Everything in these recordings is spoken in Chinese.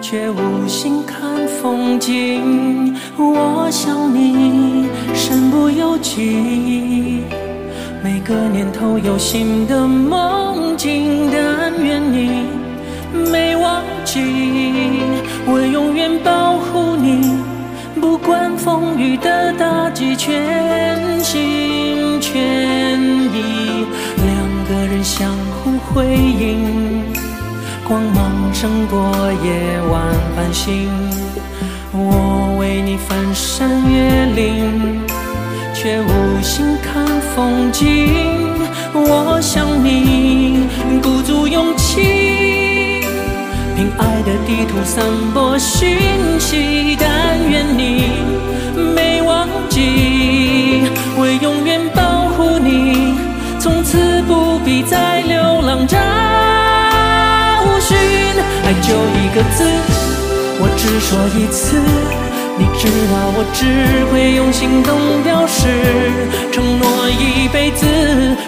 却无心看风景。我想你身不由己，每个年头有新的梦境，但愿你没忘记，我永远保护你，不管风雨的打击，全心全意，两个人相互辉映，光芒胜过夜晚繁星。我为你翻山越岭，却无心看风景。我想你鼓足勇气，凭爱的地图散播讯息。但愿个字，我只说一次。你知道我只会用行动表示，承诺一辈子，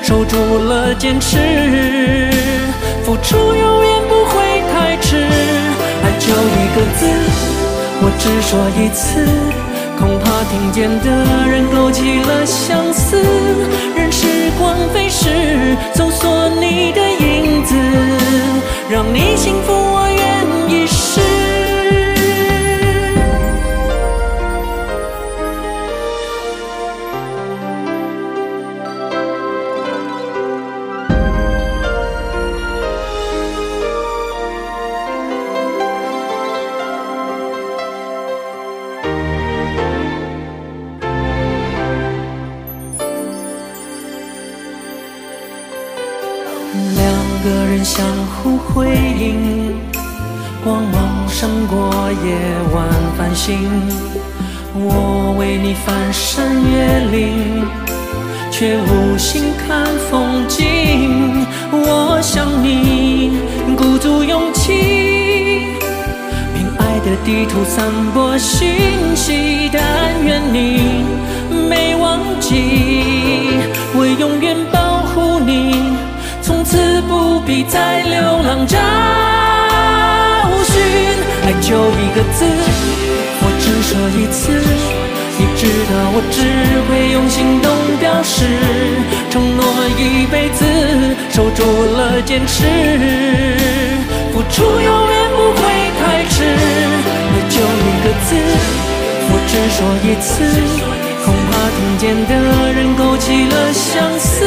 守住了坚持，付出永远不会太迟。爱就一个字，我只说一次，恐怕听见的人两个人相互辉映，光芒胜过夜晚繁星。我为你翻山越岭，却无心看风景。我想你鼓足勇气，凭爱的地图散播讯息。但愿你没忘记，我永远保。此不必再流浪找寻，爱就一个字，我只说一次。你知道我只会用行动表示，承诺一辈子，守住了坚持，付出永远不会太迟。爱就一个字，我只说一次。恐怕听见的人勾起了相思，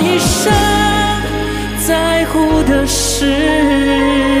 生在乎的事。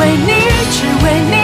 为你，只为你，